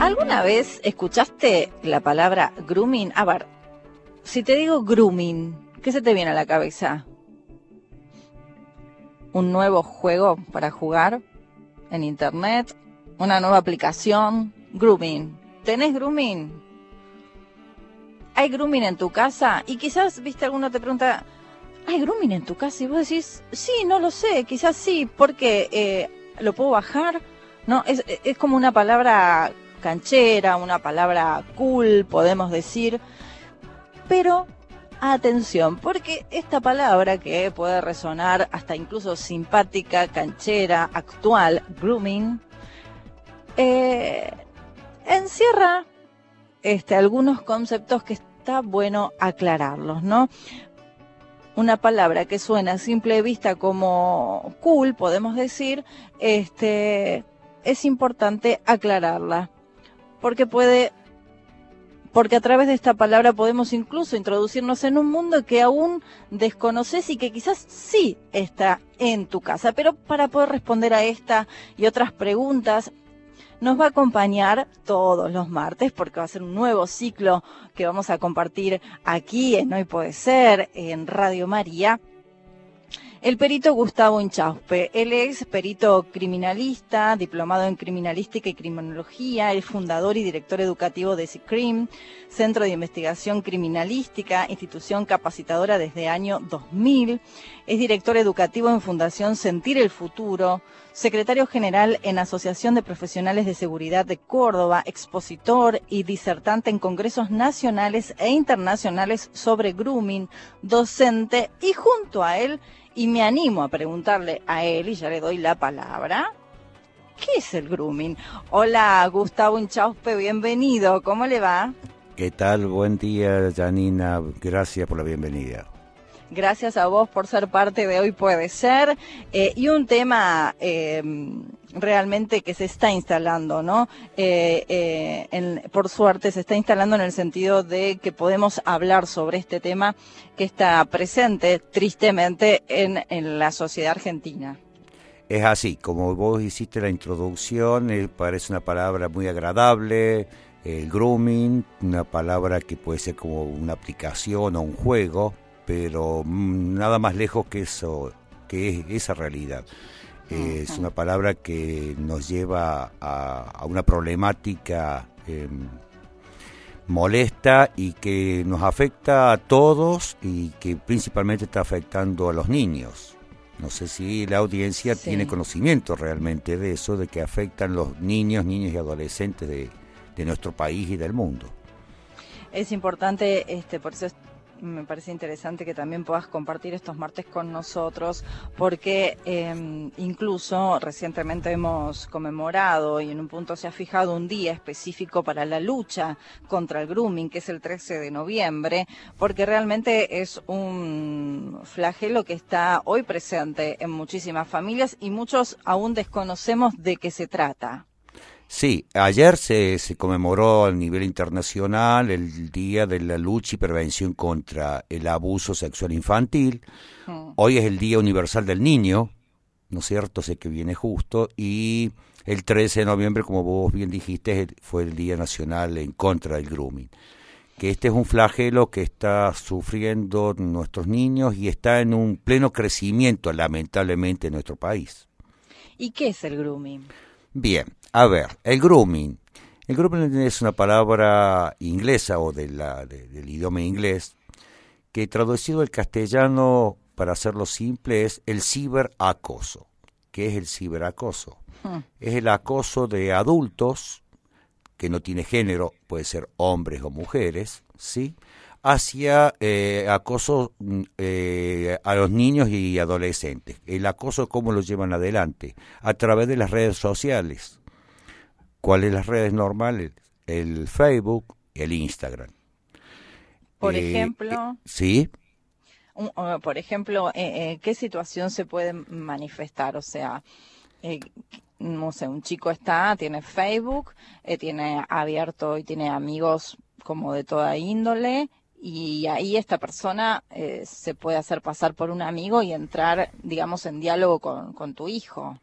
¿Alguna vez escuchaste la palabra grooming? A ver, si te digo grooming, ¿qué se te viene a la cabeza? ¿Un nuevo juego para jugar en internet? ¿Una nueva aplicación? Grooming. ¿Tenés grooming? ¿Hay grooming en tu casa? Y quizás, viste, alguno te pregunta, ¿hay grooming en tu casa? Y vos decís, sí, no lo sé, quizás sí, porque eh, lo puedo bajar. No, es, es como una palabra canchera, una palabra cool, podemos decir. Pero atención, porque esta palabra que puede resonar hasta incluso simpática, canchera, actual, grooming, eh, encierra este, algunos conceptos que está bueno aclararlos, ¿no? Una palabra que suena a simple vista como cool, podemos decir, este, es importante aclararla porque puede porque a través de esta palabra podemos incluso introducirnos en un mundo que aún desconoces y que quizás sí está en tu casa. Pero para poder responder a esta y otras preguntas, nos va a acompañar todos los martes porque va a ser un nuevo ciclo que vamos a compartir aquí en Hoy Puede Ser, en Radio María el perito Gustavo Inchauspe. Él es perito criminalista, diplomado en criminalística y criminología, es fundador y director educativo de CICRIM, Centro de Investigación Criminalística, institución capacitadora desde año 2000. Es director educativo en Fundación Sentir el Futuro, secretario general en Asociación de Profesionales de Seguridad de Córdoba, expositor y disertante en congresos nacionales e internacionales sobre grooming, docente y junto a él y me animo a preguntarle a él, y ya le doy la palabra, ¿qué es el grooming? Hola, Gustavo Inchauspe, bienvenido, ¿cómo le va? ¿Qué tal? Buen día, Janina, gracias por la bienvenida. Gracias a vos por ser parte de Hoy Puede Ser. Eh, y un tema eh, realmente que se está instalando, ¿no? Eh, eh, por suerte se está instalando en el sentido de que podemos hablar sobre este tema que está presente, tristemente, en, en la sociedad argentina. Es así, como vos hiciste la introducción, eh, parece una palabra muy agradable, el grooming, una palabra que puede ser como una aplicación o un juego, pero mm, nada más lejos que eso, que es esa realidad. Es una palabra que nos lleva a, una problemática em, molesta y que nos afecta a todos y que principalmente está afectando a los niños. No sé si la audiencia tiene conocimiento realmente de eso, de que afectan los niños, niños y adolescentes de, de nuestro país y del mundo. Es importante, este, por eso me parece interesante que también puedas compartir estos martes con nosotros, porque em, incluso recientemente hemos conmemorado y en un punto se ha fijado un día específico para la lucha contra el grooming, que es el 13 de noviembre, porque realmente es un flagelo que está hoy presente en muchísimas familias y muchos aún desconocemos de qué se trata. Sí, ayer se, se, conmemoró a nivel internacional el Día de la Lucha y Prevención contra el Abuso Sexual Infantil. Mm. Hoy es el Día Universal del Niño, ¿no es cierto? Sé que viene justo. Y el 13 de noviembre, como vos bien dijiste, fue el Día Nacional en contra del grooming. Que este es un flagelo que está sufriendo nuestros niños y está en un pleno crecimiento, lamentablemente, en nuestro país. ¿Y qué es el grooming? Bien, a ver, el grooming. El grooming es una palabra inglesa o de la, del idioma inglés que traducido al castellano, para hacerlo simple, es el ciberacoso. ¿Qué es el ciberacoso? Hmm. Es el acoso de adultos, que no tiene género, puede ser hombres o mujeres, ¿sí? hacia eh, acoso mm, eh, a los niños y adolescentes. El acoso, ¿cómo lo llevan adelante? A través de las redes sociales. ¿Cuáles las redes normales? El Facebook, el Instagram. Por eh, ejemplo. sí. por ejemplo, ¿qué situación se puede manifestar? O sea, no sé, un chico está, tiene Facebook, tiene abierto y tiene amigos como de toda índole y ahí esta persona eh, se puede hacer pasar por un amigo y entrar, digamos, en diálogo con, tu hijo.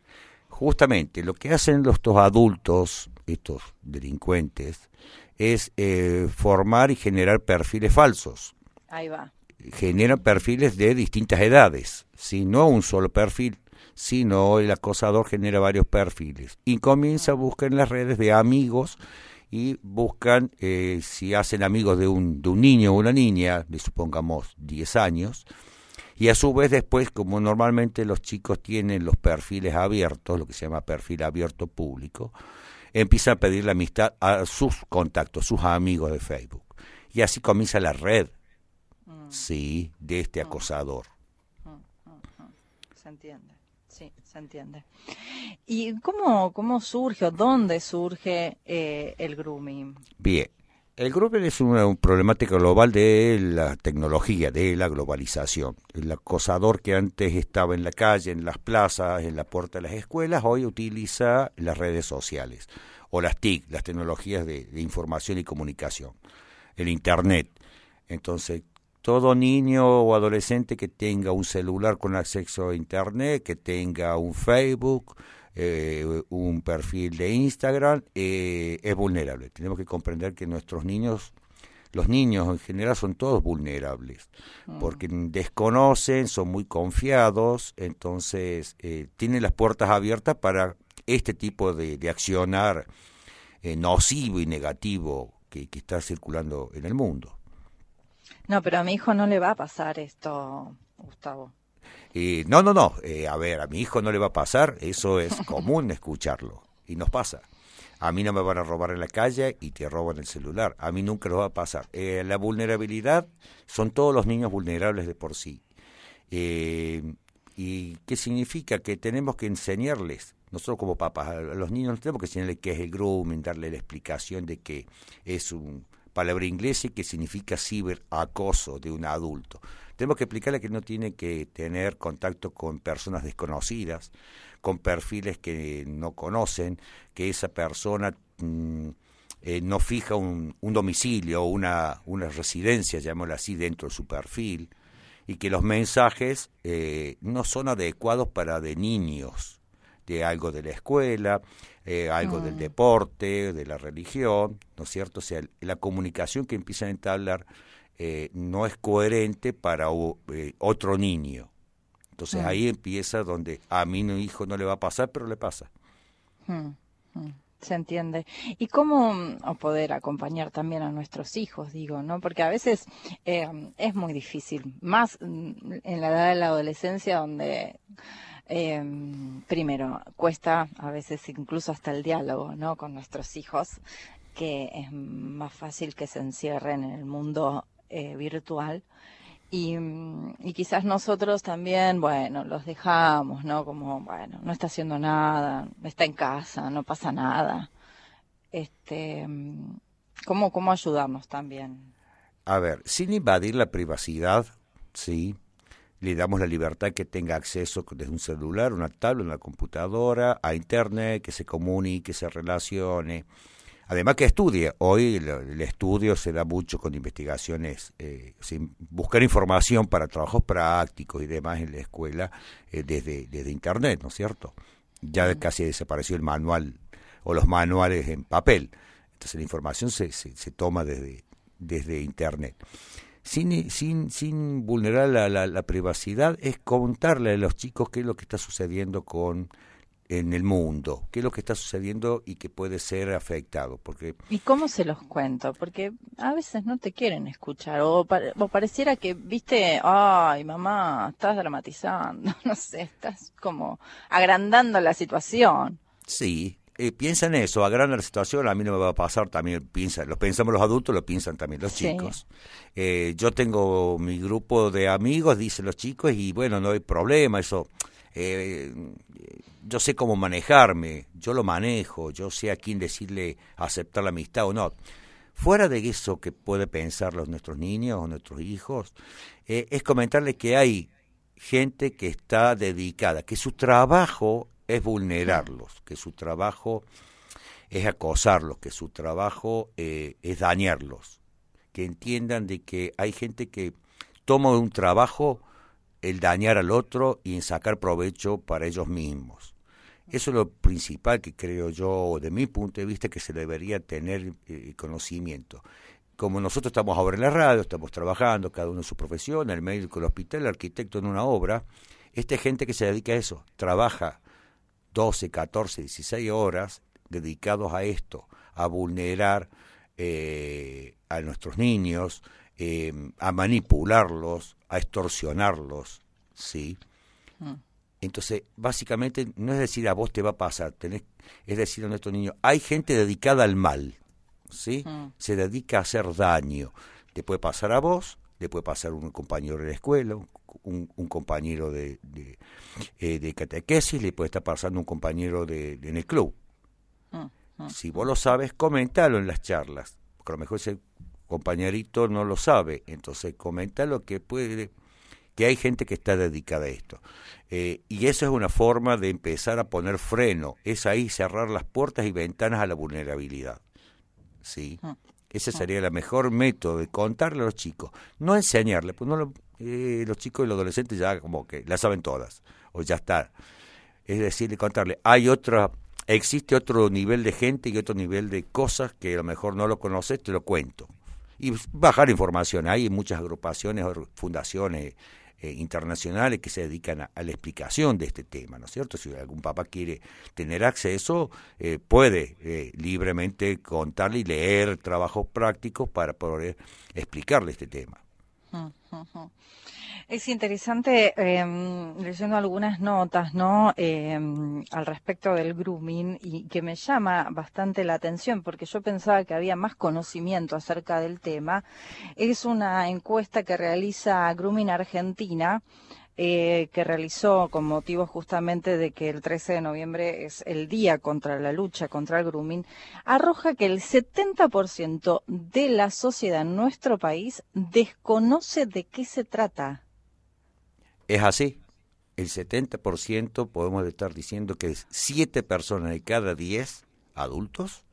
Justamente, lo que hacen los, estos adultos estos delincuentes es eh, formar y generar perfiles falsos. Ahí va. Generan perfiles de distintas edades, si no un solo perfil, sino el acosador genera varios perfiles y comienza a buscar en las redes de amigos y buscan eh, si hacen amigos de un, de un niño o una niña, de supongamos 10 años, y a su vez después, como normalmente los chicos tienen los perfiles abiertos, lo que se llama perfil abierto público, empiezan a pedir la amistad a sus contactos, sus amigos de Facebook. Y así comienza la red, Mm, sí, de este Mm. acosador. mm, mm, mm. Se entiende. Sí, se entiende. ¿Y cómo, cómo surge o dónde surge eh, el grooming? Bien, el grooming es una, una problemática global de la tecnología, de la globalización. El acosador que antes estaba en la calle, en las plazas, en la puerta de las escuelas, hoy utiliza las redes sociales o las TIC, las tecnologías de información y comunicación, el Internet. Entonces, todo niño o adolescente que tenga un celular con acceso a Internet, que tenga un Facebook, eh, un perfil de Instagram, eh, es vulnerable. Tenemos que comprender que nuestros niños, los niños en general son todos vulnerables, Mm. porque desconocen, son muy confiados, entonces eh, tienen las puertas abiertas para este tipo de, de accionar eh, nocivo y negativo que, que está circulando en el mundo. No, pero a mi hijo no le va a pasar esto, Gustavo. Eh, no, no, no. eh, a ver, a mi hijo no le va a pasar. Eso es común escucharlo. Y nos pasa. A mí no me van a robar en la calle y te roban el celular. A mí nunca lo va a pasar. Eh, la vulnerabilidad son todos los niños vulnerables de por sí. Eh, ¿Y qué significa? Que tenemos que enseñarles, nosotros como papás, a los niños no tenemos que enseñarles qué es el grooming, darle la explicación de que es un palabra inglesa y que significa ciberacoso de un adulto. Tenemos que explicarle que no tiene que tener contacto con personas desconocidas, con perfiles que no conocen, que esa persona mm, eh, no fija un, un domicilio o una, una residencia, llamémoslo así, dentro de su perfil, y que los mensajes eh, no son adecuados para de niños, de algo de la escuela, eh, algo del Mm. deporte, de la religión, ¿no es cierto? O sea, la comunicación que empiezan a entablar eh, no es coherente para eh, otro niño. Entonces Mm. ahí empieza donde a mi hijo no le va a pasar, pero le pasa. Mm, mm, Se entiende. ¿Y cómo o poder acompañar también a nuestros hijos, digo, ¿no? Porque a veces eh, es muy difícil, más en la edad de la adolescencia donde eh, primero cuesta a veces incluso hasta el diálogo, ¿no? Con nuestros hijos, que es más fácil que se encierren en el mundo eh, virtual. Y, quizás nosotros también, bueno, los dejamos, ¿no? Como, bueno, no está haciendo nada, está en casa, no pasa nada. Este, ¿cómo, cómo ayudarnos también? A ver, sin invadir la privacidad, sí, le damos la libertad que tenga acceso desde un celular, una tablet, una computadora, a internet, que se comunique, que se relacione. Además que estudie. Hoy el, estudio se da mucho con investigaciones, eh, sin buscar información para trabajos prácticos y demás en la escuela eh, desde, desde internet, ¿no es cierto? Ya casi desapareció el manual o los manuales en papel. Entonces la información se, se, se toma desde, desde internet. Sin, sin, sin vulnerar la, la, la, privacidad, es contarle a los chicos qué es lo que está sucediendo con en el mundo, qué es lo que está sucediendo y que puede ser afectado. Porque... ¿Y cómo se los cuento? Porque a veces no te quieren escuchar, o, pare, o pareciera que, viste, ay, mamá, estás dramatizando, no sé, estás como agrandando la situación. Sí, eh, piensa en eso, agranda la situación, a mí no me va a pasar, también piensa, lo pensamos los adultos, lo piensan también los Sí. chicos. Eh, yo tengo mi grupo de amigos, dicen los chicos, y bueno, no hay problema, eso. Eh, yo sé cómo manejarme, yo lo manejo, yo sé a quién decirle aceptar la amistad o no. Fuera de eso que puede pensar los nuestros niños o nuestros hijos, eh, es comentarles que hay gente que está dedicada, que su trabajo es vulnerarlos, que su trabajo es acosarlos, que su trabajo eh, es dañarlos, que entiendan de que hay gente que toma un trabajo el dañar al otro y en sacar provecho para ellos mismos. Eso es lo principal que creo yo, de mi punto de vista, que se debería tener eh, conocimiento. Como nosotros estamos ahora en la radio, estamos trabajando, cada uno en su profesión, el médico, el hospital, el arquitecto en una obra, esta gente que se dedica a eso, trabaja 12, 14, 16 horas dedicados a esto, a vulnerar eh, a nuestros niños, eh, a manipularlos, a extorsionarlos, ¿sí? Mm. Entonces, básicamente, no es decir a vos te va a pasar, tenés, es decir a nuestros niños, hay gente dedicada al mal, ¿sí? Mm. Se dedica a hacer daño. Te puede pasar a vos, le puede pasar a un compañero de la escuela, un, compañero de, de, eh, de, catequesis, le puede estar pasando un compañero de, en el club. Mm, si vos lo sabes, coméntalo en las charlas, porque a lo mejor ese compañerito no lo sabe, entonces coméntalo que puede que hay gente que está dedicada a esto. Eh, y eso es una forma de empezar a poner freno, es ahí cerrar las puertas y ventanas a la vulnerabilidad. ¿Sí? Ah, Ese ah. sería el mejor método de contarle a los chicos, no enseñarle, pues no eh, los chicos y los adolescentes ya como que la saben todas, o ya está. Es decir, contarle, hay otra, existe otro nivel de gente y otro nivel de cosas que a lo mejor no lo conoces, te lo cuento. Y bajar información, hay muchas agrupaciones, fundaciones, eh, internacionales que se dedican a, la explicación de este tema, ¿no es cierto? Si algún papá quiere tener acceso, eh, puede eh, libremente contarle y leer trabajos prácticos para poder explicarle este tema. Es interesante em, leyendo algunas notas, ¿no? Em, al respecto del grooming y que me llama bastante la atención porque yo pensaba que había más conocimiento acerca del tema. Es una encuesta que realiza Grooming Argentina. Eh, que realizó con motivo justamente de que el 13 de noviembre es el día contra la lucha contra el grooming, arroja que el 70% de la sociedad en nuestro país desconoce de qué se trata. Es así. El 70% podemos estar diciendo que es 7 personas de cada 10 adultos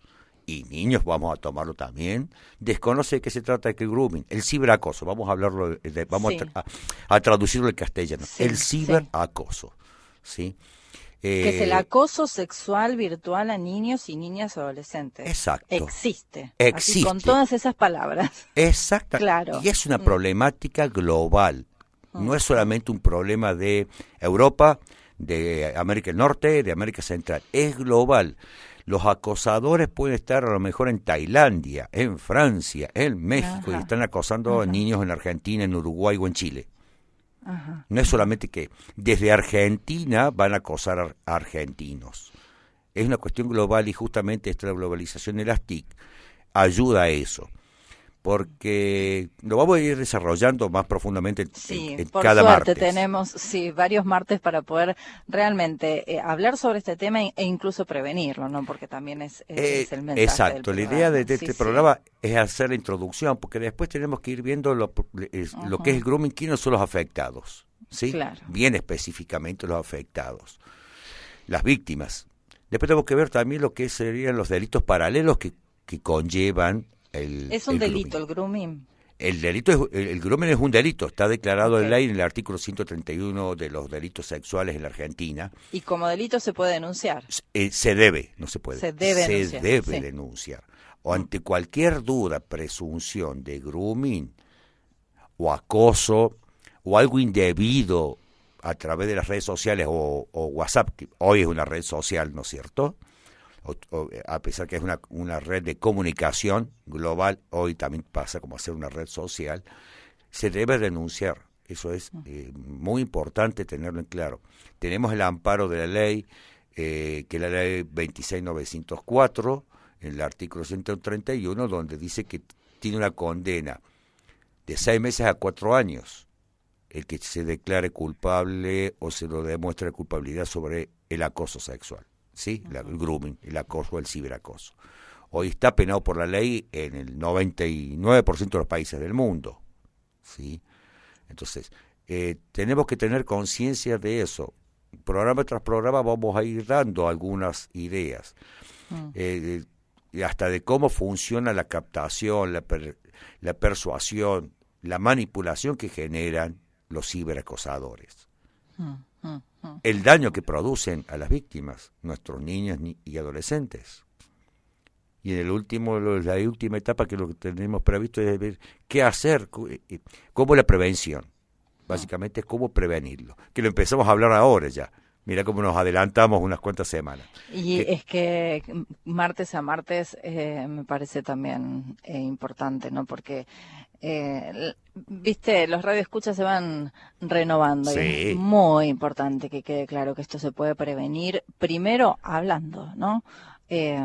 y niños, vamos a tomarlo también, desconoce de qué se trata el grooming, el ciberacoso, vamos a hablarlo, vamos a, traducirlo al castellano, el ciberacoso, ¿sí? que es el eh, acoso sexual virtual a niños y niñas adolescentes. Exacto. Existe. Existe. con todas esas palabras. Exacto. Claro. Y es una mm. problemática global. No es solamente un problema de Europa, de América del Norte, de América Central, es global. Los acosadores pueden estar a lo mejor en Tailandia, en Francia, en México y están acosando a niños en Argentina, en Uruguay o en Chile. No es solamente que desde Argentina van a acosar a argentinos. Es una cuestión global y justamente esta globalización de las TIC ayuda a eso porque lo vamos a ir desarrollando más profundamente sí, en, por cada suerte tenemos sí varios martes para poder realmente eh, hablar sobre este tema e, incluso prevenirlo, ¿no? Porque también es, es el mensaje Exacto, la idea de, este programa es hacer la introducción, porque después tenemos que ir viendo lo, lo que es el grooming, quiénes son los afectados, ¿sí? Bien específicamente los afectados, las víctimas. Después tenemos que ver también lo que serían los delitos paralelos que, que conllevan es un delito el grooming. El delito es, el, grooming es un delito, está declarado en ley en el artículo 131 de los delitos sexuales en la Argentina. Y como delito se puede denunciar. Eh, se debe, no se puede. Se debe se debe denunciar. O ante cualquier duda, presunción de grooming o acoso o algo indebido a través de las redes sociales o, o WhatsApp, que hoy es una red social, ¿no es cierto? A pesar que es una, una red de comunicación global, hoy también pasa como a ser una red social, se debe denunciar. Eso es mm. eh, muy importante tenerlo en claro. Tenemos el amparo de la ley, eh, que es la ley 26904, en el artículo 131, donde dice que tiene una condena de seis meses a cuatro años el que se declare culpable o se lo demuestre culpabilidad sobre el acoso sexual. ¿Sí? el grooming, el acoso, el ciberacoso. Hoy está penado por la ley en el 99% de los países del mundo, ¿sí? Entonces, eh, tenemos que tener conciencia de eso. Programa tras programa vamos a ir dando algunas ideas, mm. eh, hasta de cómo funciona la captación, la, la persuasión, la manipulación que generan los ciberacosadores. Mm. El daño que producen a las víctimas, nuestros niños y adolescentes. Y en el último, la última etapa que lo que tenemos previsto es ver qué hacer, eh, cómo la prevención. Básicamente es cómo prevenirlo. Que lo empezamos a hablar ahora ya. Mira cómo nos adelantamos unas cuantas semanas. Y es que martes a martes eh, me parece también eh, importante, ¿no? Porque, eh, viste, los radioescuchas se van renovando. Y es muy importante que quede claro que esto se puede prevenir primero hablando, ¿no? eh,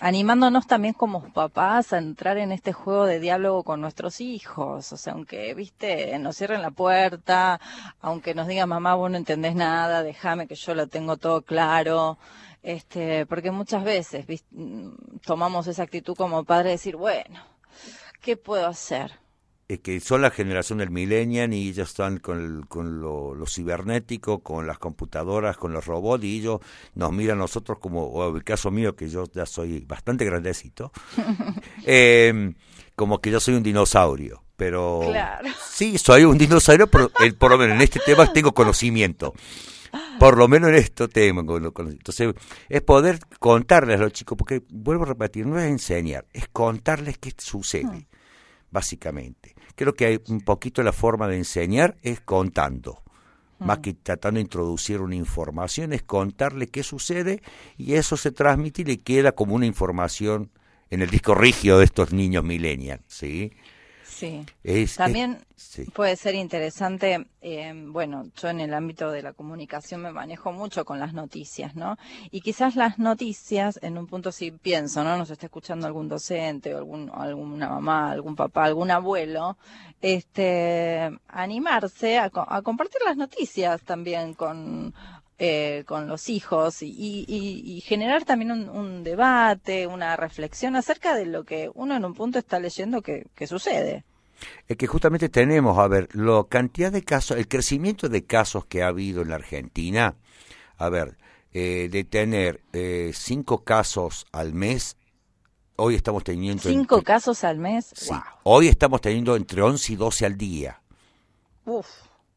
animándonos también como papás a entrar en este juego de diálogo con nuestros hijos. O sea, aunque, viste, nos cierren la puerta, aunque nos digan, mamá, vos no entendés nada, déjame que yo lo tengo todo claro. Este, porque muchas veces tomamos esa actitud como padre de decir, bueno, ¿qué puedo hacer? Que son la generación del millennial y ellos están con, con lo, cibernético, con las computadoras, con los robots y ellos nos miran a nosotros como, o el caso mío que yo ya soy bastante grandecito, em, como que yo soy un dinosaurio. Pero sí, soy un dinosaurio, pero el, por lo menos en este tema tengo conocimiento. Por lo menos en esto tema. Entonces, es poder contarles a los chicos, porque vuelvo a repetir, no es enseñar, es contarles qué sucede, básicamente creo que hay un poquito la forma de enseñar es contando. Más que tratando de introducir una información, es contarle qué sucede y eso se transmite y le queda como una información en el disco rígido de estos niños millennials, ¿sí? Sí. También puede ser interesante, eh, bueno, yo en el ámbito de la comunicación me manejo mucho con las noticias, ¿no? Y quizás las noticias, en un punto si pienso, ¿no? Nos está escuchando algún docente o algún, alguna mamá, algún papá, algún abuelo, este, animarse a, compartir las noticias también con, eh, con los hijos y, generar también un, debate, una reflexión acerca de lo que uno en un punto está leyendo que sucede es que justamente tenemos, a ver, la cantidad de casos, el crecimiento de casos que ha habido en la Argentina, a ver, eh, de tener eh, cinco casos al mes, hoy estamos teniendo... ¿Cinco casos al mes? Sí, hoy estamos teniendo entre 11 y 12 al día. Uf.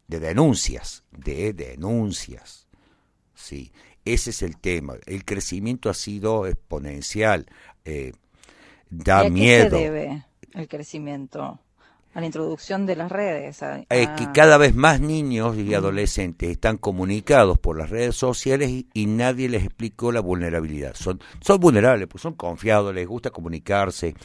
De denuncias, de denuncias. Sí, ese es el tema. El crecimiento ha sido exponencial. Eh, da miedo. ¿Qué se debe el crecimiento? A la introducción de las redes. Es que cada vez más niños y adolescentes están comunicados por las redes sociales y, nadie les explicó la vulnerabilidad. Son, son vulnerables, pues son confiados, les gusta comunicarse,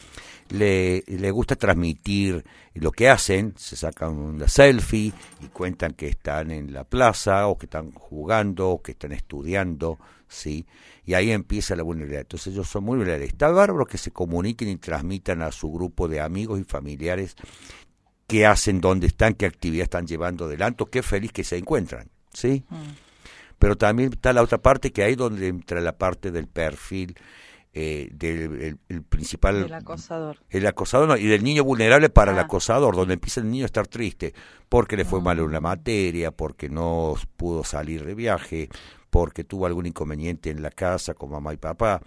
le, les gusta transmitir lo que hacen, se sacan una selfie y cuentan que están en la plaza o que están jugando o que están estudiando, ¿sí? Y ahí empieza la vulnerabilidad. Entonces ellos son muy vulnerables. Está bárbaro que se comuniquen y transmitan a su grupo de amigos y familiares qué hacen, dónde están, qué actividad están llevando adelante, qué feliz que se encuentran, ¿sí? Mm. Pero también está la otra parte que hay donde entra la parte del perfil eh, del el, principal... El acosador. El acosador y del niño vulnerable para el ah. acosador, donde empieza el niño a estar triste porque le fue mal en una materia, porque no pudo salir de viaje, porque tuvo algún inconveniente en la casa con mamá y papá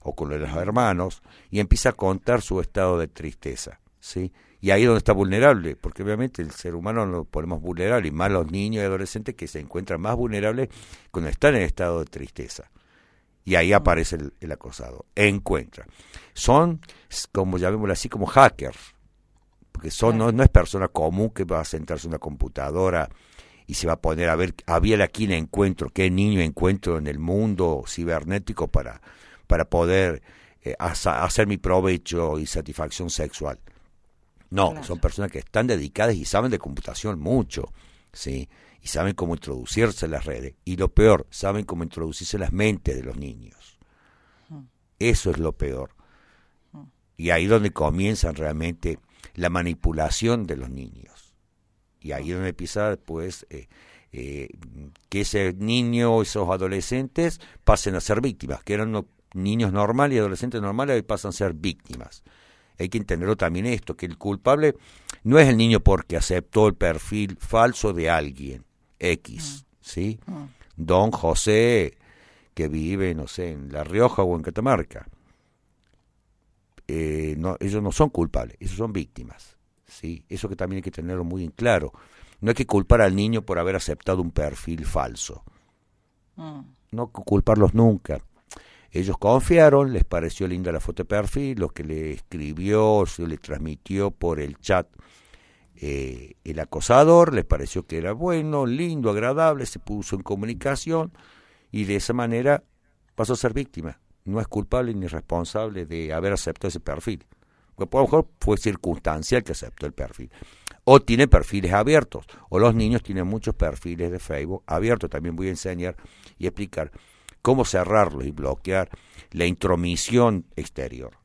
o con los hermanos, y empieza a contar su estado de tristeza, ¿sí? Y ahí es donde está vulnerable, porque obviamente el ser humano lo ponemos vulnerable, y más los niños y adolescentes que se encuentran más vulnerables cuando están en estado de tristeza. Y ahí aparece el, acosado. Encuentra. Son, como llamémoslo así, como hackers. Porque son, no, no es persona común que va a sentarse en una computadora y se va a poner a ver, a ver a quién encuentro, qué niño encuentro en el mundo cibernético para, para poder eh, hacer mi provecho y satisfacción sexual. No, son personas que están dedicadas y saben de computación mucho, ¿sí? Y saben cómo introducirse en las redes. Y lo peor, saben cómo introducirse en las mentes de los niños. Mm. Eso es lo peor. Mm. Y ahí es donde comienzan realmente la manipulación de los niños. Y ahí es donde empieza después eh, eh, que ese niño, esos adolescentes pasen a ser víctimas, que eran niños normales y adolescentes normales, y pasan a ser víctimas hay que entenderlo también esto, que el culpable no es el niño porque aceptó el perfil falso de alguien, X, mm. ¿sí? Mm. Don José, que vive, no sé, en La Rioja o en Catamarca. Eh, no, ellos no son culpables, ellos son víctimas, ¿sí? Eso que también hay que tenerlo muy en claro. No hay que culpar al niño por haber aceptado un perfil falso. mm. no culparlos nunca. Ellos confiaron, les pareció linda la foto de perfil, lo que le escribió, se le transmitió por el chat eh, el acosador, les pareció que era bueno, lindo, agradable, se puso en comunicación y de esa manera pasó a ser víctima. No es culpable ni responsable de haber aceptado ese perfil. Porque a lo mejor fue circunstancial que aceptó el perfil. O tiene perfiles abiertos. O los niños tienen muchos perfiles de Facebook abiertos. También voy a enseñar y explicar cómo cerrarlos y bloquear la intromisión exterior.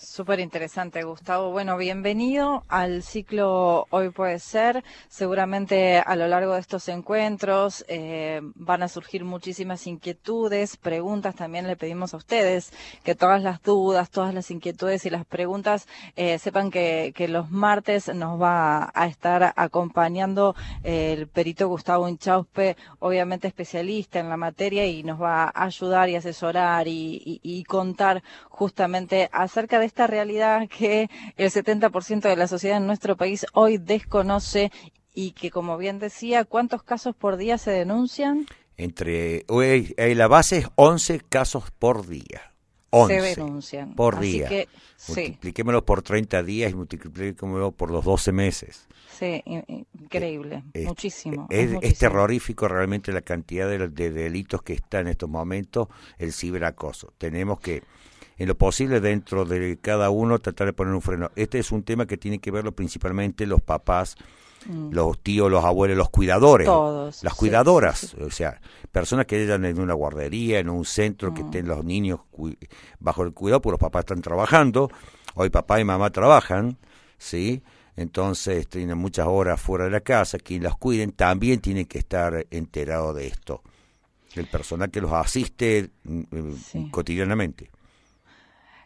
Súper interesante, Gustavo. Bueno, bienvenido al ciclo Hoy puede ser. Seguramente a lo largo de estos encuentros eh, van a surgir muchísimas inquietudes, preguntas. También le pedimos a ustedes que todas las dudas, todas las inquietudes y las preguntas eh, sepan que, los martes nos va a estar acompañando el perito Gustavo Inchauspe, obviamente especialista en la materia y nos va a ayudar y asesorar y contar justamente acerca de esta realidad que el 70% de la sociedad en nuestro país hoy desconoce y que, como bien decía, ¿cuántos casos por día se denuncian? Entre hoy, la base es 11 casos por día. 11 se denuncian. por día. Que, Multipliquémoslo por 30 días y multipliquémoslo por los 12 meses. Sí, increíble, muchísimo. Es, terrorífico realmente la cantidad de, de, delitos que está en estos momentos el ciberacoso. Tenemos que en lo posible dentro de cada uno tratar de poner un freno. Este es un tema que tiene que verlo principalmente los papás, mm. los tíos, los abuelos, los cuidadores, Todos, las cuidadoras, o sea, personas que llegan en una guardería, en un centro, que mm. estén los niños bajo el cuidado, porque los papás están trabajando, hoy papá y mamá trabajan, ¿sí? Entonces tienen muchas horas fuera de la casa, quien las cuiden también tiene que estar enterado de esto, el personal que los asiste mm, cotidianamente.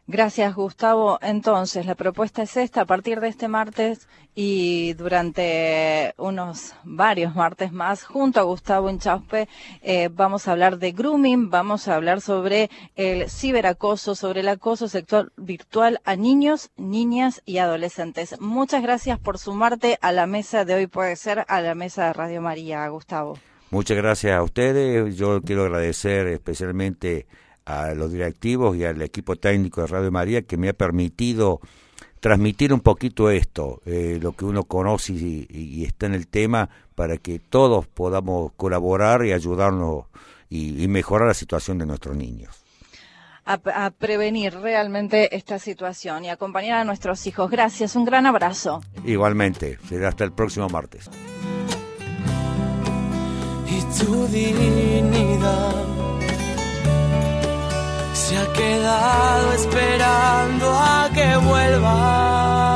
Gracias, Gustavo. Entonces, la propuesta es esta, a partir de este martes y durante unos varios martes más, junto a Gustavo Inchauspe, eh, vamos a hablar de grooming, vamos a hablar sobre el ciberacoso, sobre el acoso sexual virtual a niños, niñas y adolescentes. Muchas gracias por sumarte a la mesa de hoy, puede ser, a la mesa de Radio María, Gustavo. Muchas gracias a ustedes. Yo quiero agradecer especialmente a los directivos y al equipo técnico de Radio María que me ha permitido transmitir un poquito esto, eh, lo que uno conoce y, está en el tema, para que todos podamos colaborar y ayudarnos y, mejorar la situación de nuestros niños. A, prevenir realmente esta situación y acompañar a nuestros hijos. Gracias, un gran abrazo. Igualmente, será hasta el próximo martes. Y tu dignidad se ha quedado esperando a que vuelva.